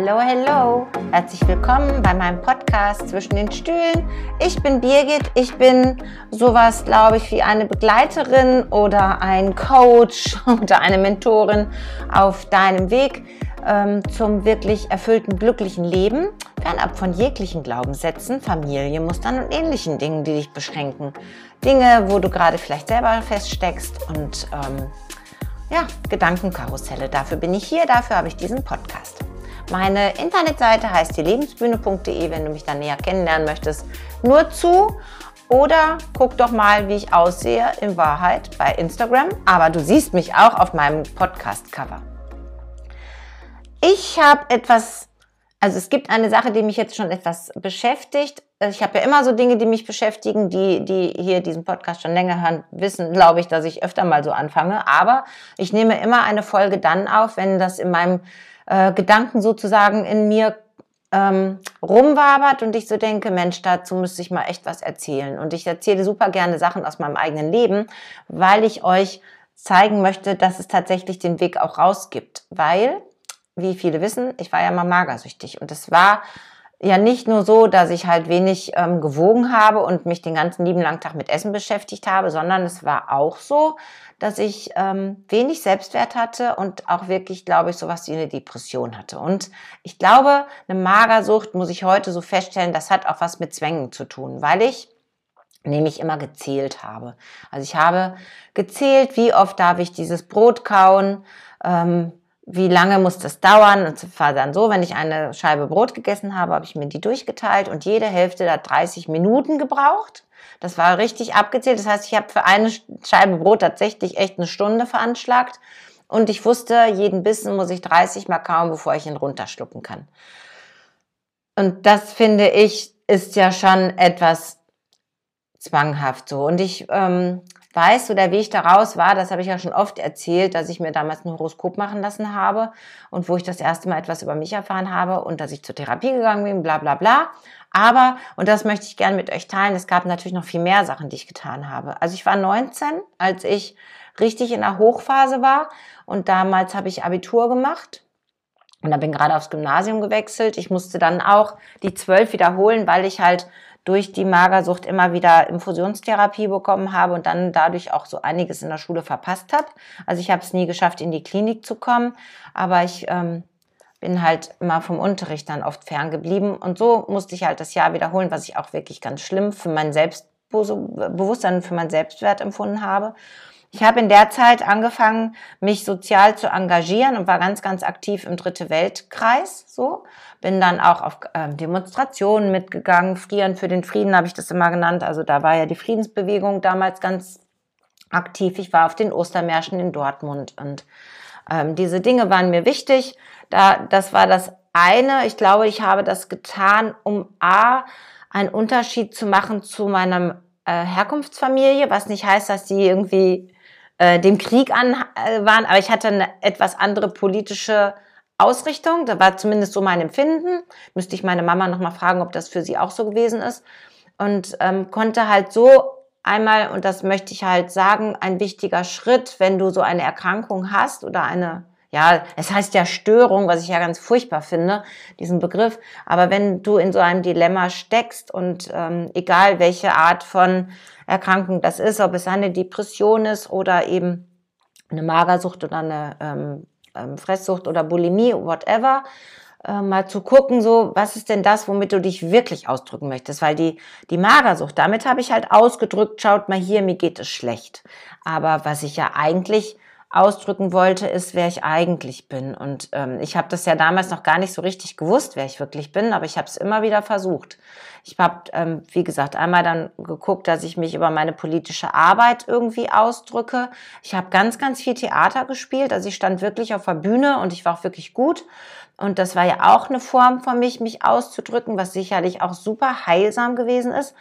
Hello, hello. Herzlich willkommen bei meinem Podcast zwischen den Stühlen. Ich bin Birgit. Ich bin sowas, glaube ich, wie eine Begleiterin oder ein Coach oder eine Mentorin auf deinem Weg ähm, zum wirklich erfüllten, glücklichen Leben, fernab von jeglichen Glaubenssätzen, Familienmustern und ähnlichen Dingen, die dich beschränken. Dinge, wo du gerade vielleicht selber feststeckst und ähm, ja, Gedankenkarusselle. Dafür bin ich hier, dafür habe ich diesen Podcast. Meine Internetseite heißt die lebensbühne.de, wenn du mich dann näher kennenlernen möchtest. Nur zu oder guck doch mal, wie ich aussehe in Wahrheit bei Instagram. Aber du siehst mich auch auf meinem Podcast-Cover. Ich habe etwas, also es gibt eine Sache, die mich jetzt schon etwas beschäftigt. Ich habe ja immer so Dinge, die mich beschäftigen. Die, die hier diesen Podcast schon länger hören, wissen, glaube ich, dass ich öfter mal so anfange. Aber ich nehme immer eine Folge dann auf, wenn das in meinem äh, Gedanken sozusagen in mir ähm, rumwabert und ich so denke, Mensch, dazu müsste ich mal echt was erzählen. Und ich erzähle super gerne Sachen aus meinem eigenen Leben, weil ich euch zeigen möchte, dass es tatsächlich den Weg auch rausgibt. Weil wie viele wissen, ich war ja mal magersüchtig. Und es war ja nicht nur so, dass ich halt wenig ähm, gewogen habe und mich den ganzen lieben langen Tag mit Essen beschäftigt habe, sondern es war auch so, dass ich ähm, wenig Selbstwert hatte und auch wirklich, glaube ich, sowas wie eine Depression hatte. Und ich glaube, eine Magersucht muss ich heute so feststellen, das hat auch was mit Zwängen zu tun, weil ich nämlich immer gezählt habe. Also ich habe gezählt, wie oft darf ich dieses Brot kauen, ähm, wie lange muss das dauern? Und es war dann so, wenn ich eine Scheibe Brot gegessen habe, habe ich mir die durchgeteilt und jede Hälfte hat 30 Minuten gebraucht. Das war richtig abgezählt. Das heißt, ich habe für eine Scheibe Brot tatsächlich echt eine Stunde veranschlagt. Und ich wusste, jeden Bissen muss ich 30 mal kauen, bevor ich ihn runterschlucken kann. Und das finde ich ist ja schon etwas zwanghaft so. Und ich ähm, weiß, so der Weg daraus war, das habe ich ja schon oft erzählt, dass ich mir damals ein Horoskop machen lassen habe und wo ich das erste Mal etwas über mich erfahren habe und dass ich zur Therapie gegangen bin, bla bla bla. Aber, und das möchte ich gerne mit euch teilen, es gab natürlich noch viel mehr Sachen, die ich getan habe. Also ich war 19, als ich richtig in der Hochphase war und damals habe ich Abitur gemacht. Und da bin gerade aufs Gymnasium gewechselt. Ich musste dann auch die zwölf wiederholen, weil ich halt durch die Magersucht immer wieder Infusionstherapie bekommen habe und dann dadurch auch so einiges in der Schule verpasst habe. Also ich habe es nie geschafft, in die Klinik zu kommen, aber ich ähm, bin halt immer vom Unterricht dann oft ferngeblieben und so musste ich halt das Jahr wiederholen, was ich auch wirklich ganz schlimm für mein Selbstbewusstsein, für mein Selbstwert empfunden habe. Ich habe in der Zeit angefangen, mich sozial zu engagieren und war ganz, ganz aktiv im Dritte Weltkreis. So bin dann auch auf äh, Demonstrationen mitgegangen. Frieren für den Frieden habe ich das immer genannt. Also da war ja die Friedensbewegung damals ganz aktiv. Ich war auf den Ostermärschen in Dortmund und ähm, diese Dinge waren mir wichtig. Da, das war das eine. Ich glaube, ich habe das getan, um a einen Unterschied zu machen zu meiner äh, Herkunftsfamilie, was nicht heißt, dass die irgendwie äh, dem Krieg an äh, waren, aber ich hatte eine etwas andere politische Ausrichtung. Da war zumindest so mein Empfinden. Müsste ich meine Mama nochmal fragen, ob das für sie auch so gewesen ist. Und ähm, konnte halt so einmal, und das möchte ich halt sagen, ein wichtiger Schritt, wenn du so eine Erkrankung hast oder eine, ja, es heißt ja Störung, was ich ja ganz furchtbar finde, diesen Begriff. Aber wenn du in so einem Dilemma steckst und ähm, egal welche Art von Erkrankung das ist, ob es eine Depression ist oder eben eine Magersucht oder eine ähm, ähm, Fresssucht oder Bulimie, whatever, äh, mal zu gucken, so, was ist denn das, womit du dich wirklich ausdrücken möchtest? Weil die, die Magersucht, damit habe ich halt ausgedrückt, schaut mal hier, mir geht es schlecht. Aber was ich ja eigentlich ausdrücken wollte, ist, wer ich eigentlich bin. Und ähm, ich habe das ja damals noch gar nicht so richtig gewusst, wer ich wirklich bin, aber ich habe es immer wieder versucht. Ich habe, ähm, wie gesagt, einmal dann geguckt, dass ich mich über meine politische Arbeit irgendwie ausdrücke. Ich habe ganz, ganz viel Theater gespielt. Also ich stand wirklich auf der Bühne und ich war auch wirklich gut. Und das war ja auch eine Form von mich, mich auszudrücken, was sicherlich auch super heilsam gewesen ist.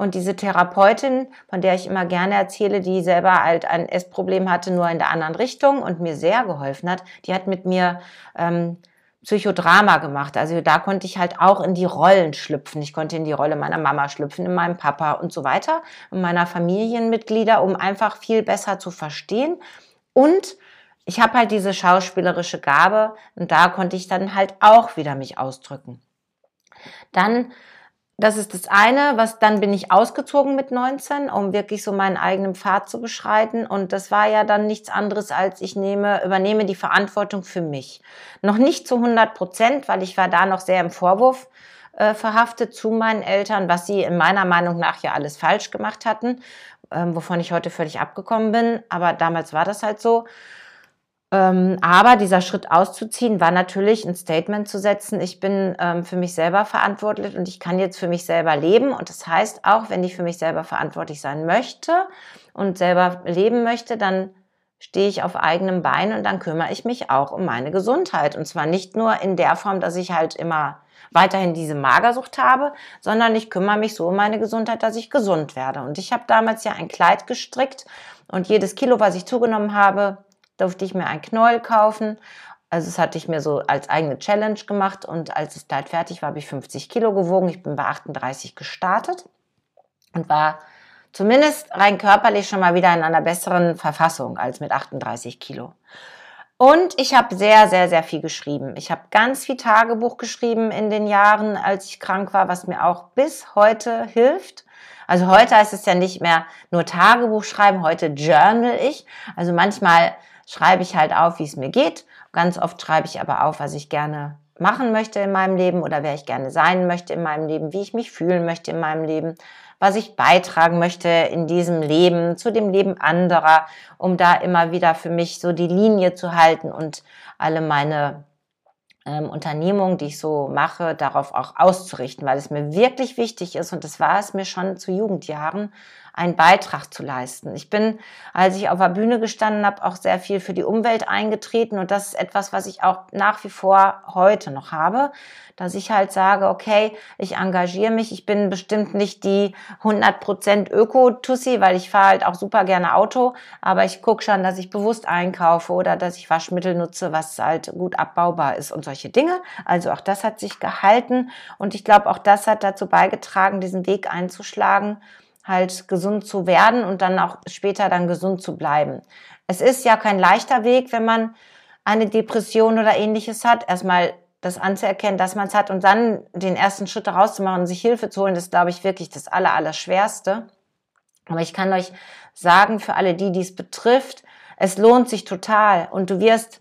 Und diese Therapeutin, von der ich immer gerne erzähle, die selber halt ein Essproblem hatte, nur in der anderen Richtung und mir sehr geholfen hat, die hat mit mir ähm, Psychodrama gemacht. Also da konnte ich halt auch in die Rollen schlüpfen. Ich konnte in die Rolle meiner Mama schlüpfen, in meinem Papa und so weiter, und meiner Familienmitglieder, um einfach viel besser zu verstehen und ich habe halt diese schauspielerische Gabe und da konnte ich dann halt auch wieder mich ausdrücken. Dann das ist das eine, was dann bin ich ausgezogen mit 19, um wirklich so meinen eigenen Pfad zu beschreiten. Und das war ja dann nichts anderes als ich nehme, übernehme die Verantwortung für mich. Noch nicht zu 100 Prozent, weil ich war da noch sehr im Vorwurf äh, verhaftet zu meinen Eltern, was sie in meiner Meinung nach ja alles falsch gemacht hatten, ähm, wovon ich heute völlig abgekommen bin. Aber damals war das halt so. Ähm, aber dieser Schritt auszuziehen war natürlich ein Statement zu setzen, ich bin ähm, für mich selber verantwortlich und ich kann jetzt für mich selber leben. Und das heißt auch, wenn ich für mich selber verantwortlich sein möchte und selber leben möchte, dann stehe ich auf eigenem Bein und dann kümmere ich mich auch um meine Gesundheit. Und zwar nicht nur in der Form, dass ich halt immer weiterhin diese Magersucht habe, sondern ich kümmere mich so um meine Gesundheit, dass ich gesund werde. Und ich habe damals ja ein Kleid gestrickt und jedes Kilo, was ich zugenommen habe, durfte ich mir ein Knäuel kaufen. Also das hatte ich mir so als eigene Challenge gemacht und als das Kleid fertig war, habe ich 50 Kilo gewogen. Ich bin bei 38 gestartet und war zumindest rein körperlich schon mal wieder in einer besseren Verfassung als mit 38 Kilo. Und ich habe sehr, sehr, sehr viel geschrieben. Ich habe ganz viel Tagebuch geschrieben in den Jahren, als ich krank war, was mir auch bis heute hilft. Also heute heißt es ja nicht mehr nur Tagebuch schreiben, heute journal ich. Also manchmal schreibe ich halt auf, wie es mir geht. Ganz oft schreibe ich aber auf, was ich gerne machen möchte in meinem Leben oder wer ich gerne sein möchte in meinem Leben, wie ich mich fühlen möchte in meinem Leben, was ich beitragen möchte in diesem Leben, zu dem Leben anderer, um da immer wieder für mich so die Linie zu halten und alle meine ähm, Unternehmungen, die ich so mache, darauf auch auszurichten, weil es mir wirklich wichtig ist und das war es mir schon zu Jugendjahren, einen Beitrag zu leisten. Ich bin, als ich auf der Bühne gestanden habe, auch sehr viel für die Umwelt eingetreten und das ist etwas, was ich auch nach wie vor heute noch habe, dass ich halt sage, okay, ich engagiere mich, ich bin bestimmt nicht die 100% Öko-Tussi, weil ich fahre halt auch super gerne Auto, aber ich gucke schon, dass ich bewusst einkaufe oder dass ich Waschmittel nutze, was halt gut abbaubar ist und solche Dinge. Also auch das hat sich gehalten und ich glaube, auch das hat dazu beigetragen, diesen Weg einzuschlagen halt gesund zu werden und dann auch später dann gesund zu bleiben. Es ist ja kein leichter Weg, wenn man eine Depression oder ähnliches hat, erstmal das anzuerkennen, dass man es hat und dann den ersten Schritt daraus zu machen, sich Hilfe zu holen, das glaube ich, wirklich das aller, aller Schwerste. Aber ich kann euch sagen, für alle die, die es betrifft, es lohnt sich total und du wirst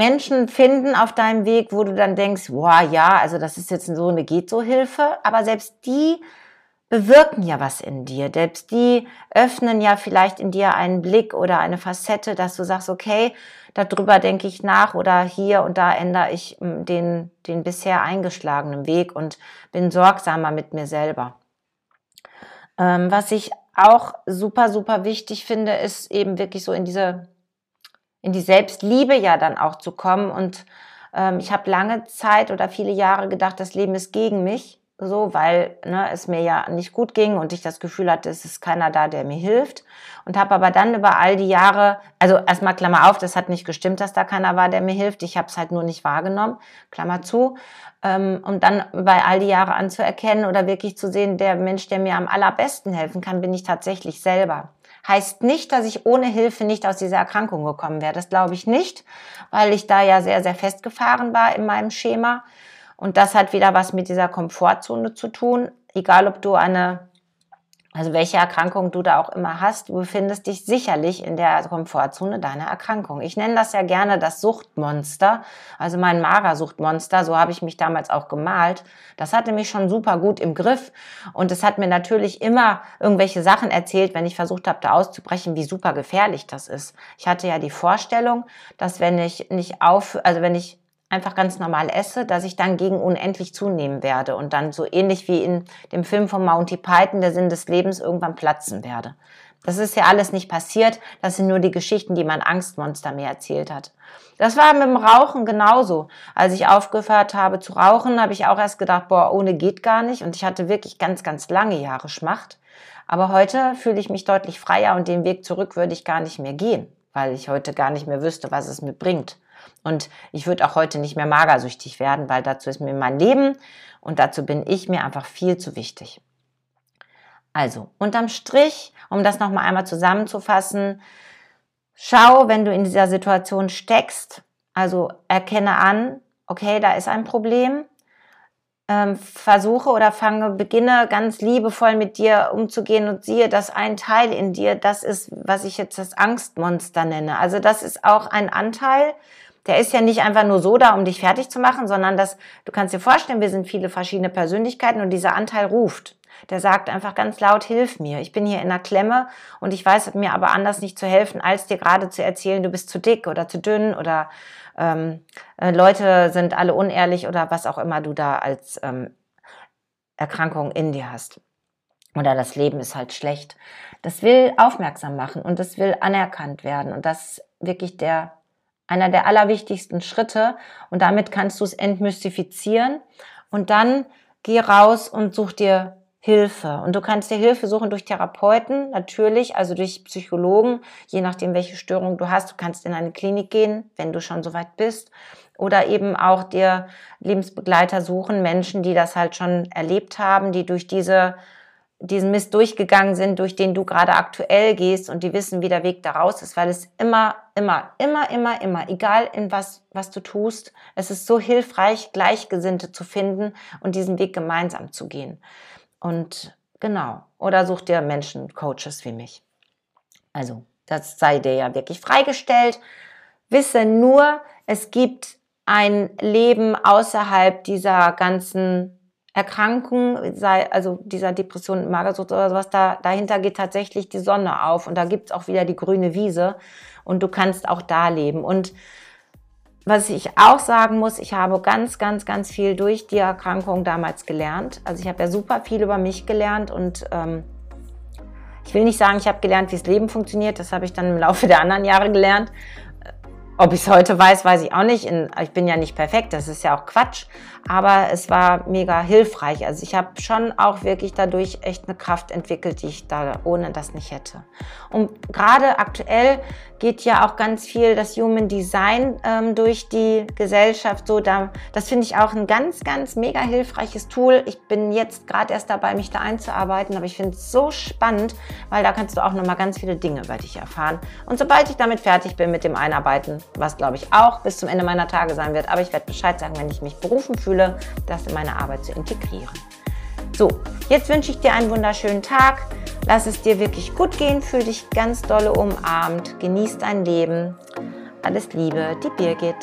Menschen finden auf deinem Weg, wo du dann denkst, wow, ja, also das ist jetzt so eine Geht-so-Hilfe, aber selbst die bewirken ja was in dir. Selbst die öffnen ja vielleicht in dir einen Blick oder eine Facette, dass du sagst, okay, darüber denke ich nach oder hier und da ändere ich hm, den, den bisher eingeschlagenen Weg und bin sorgsamer mit mir selber. Ähm, was ich auch super, super wichtig finde, ist eben wirklich so in diese, in die Selbstliebe ja dann auch zu kommen. Und ähm, ich habe lange Zeit oder viele Jahre gedacht, das Leben ist gegen mich so, weil ne, es mir ja nicht gut ging und ich das Gefühl hatte, es ist keiner da, der mir hilft. Und habe aber dann über all die Jahre, also erstmal Klammer auf, das hat nicht gestimmt, dass da keiner war, der mir hilft. Ich habe es halt nur nicht wahrgenommen, Klammer zu. Ähm, um dann bei all die Jahre anzuerkennen oder wirklich zu sehen, der Mensch, der mir am allerbesten helfen kann, bin ich tatsächlich selber. Heißt nicht, dass ich ohne Hilfe nicht aus dieser Erkrankung gekommen wäre. Das glaube ich nicht, weil ich da ja sehr, sehr festgefahren war in meinem Schema. Und das hat wieder was mit dieser Komfortzone zu tun. Egal, ob du eine, also welche Erkrankung du da auch immer hast, du befindest dich sicherlich in der Komfortzone deiner Erkrankung. Ich nenne das ja gerne das Suchtmonster, also mein Magersuchtmonster, so habe ich mich damals auch gemalt. Das hatte mich schon super gut im Griff und es hat mir natürlich immer irgendwelche Sachen erzählt, wenn ich versucht habe, da auszubrechen, wie super gefährlich das ist. Ich hatte ja die Vorstellung, dass wenn ich nicht auf, also wenn ich einfach ganz normal esse, dass ich dann gegen unendlich zunehmen werde und dann so ähnlich wie in dem Film von Monty Python, der Sinn des Lebens, irgendwann platzen werde. Das ist ja alles nicht passiert. Das sind nur die Geschichten, die mein Angstmonster mir erzählt hat. Das war mit dem Rauchen genauso. Als ich aufgehört habe zu rauchen, habe ich auch erst gedacht, boah, ohne geht gar nicht. Und ich hatte wirklich ganz, ganz lange Jahre Schmacht. Aber heute fühle ich mich deutlich freier und den Weg zurück würde ich gar nicht mehr gehen, weil ich heute gar nicht mehr wüsste, was es mir bringt. Und ich würde auch heute nicht mehr magersüchtig werden, weil dazu ist mir mein Leben und dazu bin ich mir einfach viel zu wichtig. Also, unterm Strich, um das nochmal einmal zusammenzufassen, schau, wenn du in dieser Situation steckst, also erkenne an, okay, da ist ein Problem. Ähm, versuche oder fange, beginne ganz liebevoll mit dir umzugehen und siehe, dass ein Teil in dir, das ist, was ich jetzt das Angstmonster nenne. Also das ist auch ein Anteil, der ist ja nicht einfach nur so da, um dich fertig zu machen, sondern das, du kannst dir vorstellen, wir sind viele verschiedene Persönlichkeiten und dieser Anteil ruft. Der sagt einfach ganz laut, hilf mir. Ich bin hier in einer Klemme und ich weiß mir aber anders nicht zu helfen, als dir gerade zu erzählen, du bist zu dick oder zu dünn oder ähm, äh, Leute sind alle unehrlich oder was auch immer du da als ähm, Erkrankung in dir hast. Oder das Leben ist halt schlecht. Das will aufmerksam machen und das will anerkannt werden. Und das ist wirklich der, einer der allerwichtigsten Schritte. Und damit kannst du es entmystifizieren. Und dann geh raus und such dir Hilfe. Und du kannst dir Hilfe suchen durch Therapeuten, natürlich, also durch Psychologen, je nachdem, welche Störung du hast. Du kannst in eine Klinik gehen, wenn du schon so weit bist. Oder eben auch dir Lebensbegleiter suchen, Menschen, die das halt schon erlebt haben, die durch diese, diesen Mist durchgegangen sind, durch den du gerade aktuell gehst und die wissen, wie der Weg da raus ist, weil es immer, immer, immer, immer, immer, egal in was, was du tust, es ist so hilfreich, Gleichgesinnte zu finden und diesen Weg gemeinsam zu gehen. Und genau. Oder such dir Menschen, Coaches wie mich. Also, das sei dir ja wirklich freigestellt. Wisse nur, es gibt ein Leben außerhalb dieser ganzen Erkrankung, sei, also dieser Depression, Magersucht oder sowas, da, dahinter geht tatsächlich die Sonne auf und da gibt's auch wieder die grüne Wiese und du kannst auch da leben. Und was ich auch sagen muss, ich habe ganz, ganz, ganz viel durch die Erkrankung damals gelernt. Also ich habe ja super viel über mich gelernt und ähm, ich will nicht sagen, ich habe gelernt, wie das Leben funktioniert. Das habe ich dann im Laufe der anderen Jahre gelernt. Ob ich es heute weiß, weiß ich auch nicht. Ich bin ja nicht perfekt, das ist ja auch Quatsch. Aber es war mega hilfreich. Also ich habe schon auch wirklich dadurch echt eine Kraft entwickelt, die ich da ohne das nicht hätte. Und gerade aktuell geht ja auch ganz viel das Human Design ähm, durch die Gesellschaft. So, da, das finde ich auch ein ganz, ganz mega hilfreiches Tool. Ich bin jetzt gerade erst dabei, mich da einzuarbeiten, aber ich finde es so spannend, weil da kannst du auch nochmal ganz viele Dinge über dich erfahren. Und sobald ich damit fertig bin mit dem Einarbeiten, was glaube ich auch bis zum Ende meiner Tage sein wird. Aber ich werde Bescheid sagen, wenn ich mich berufen fühle, das in meine Arbeit zu integrieren. So, jetzt wünsche ich dir einen wunderschönen Tag. Lass es dir wirklich gut gehen, fühl dich ganz dolle umarmt, genieß dein Leben. Alles Liebe, die Birgit.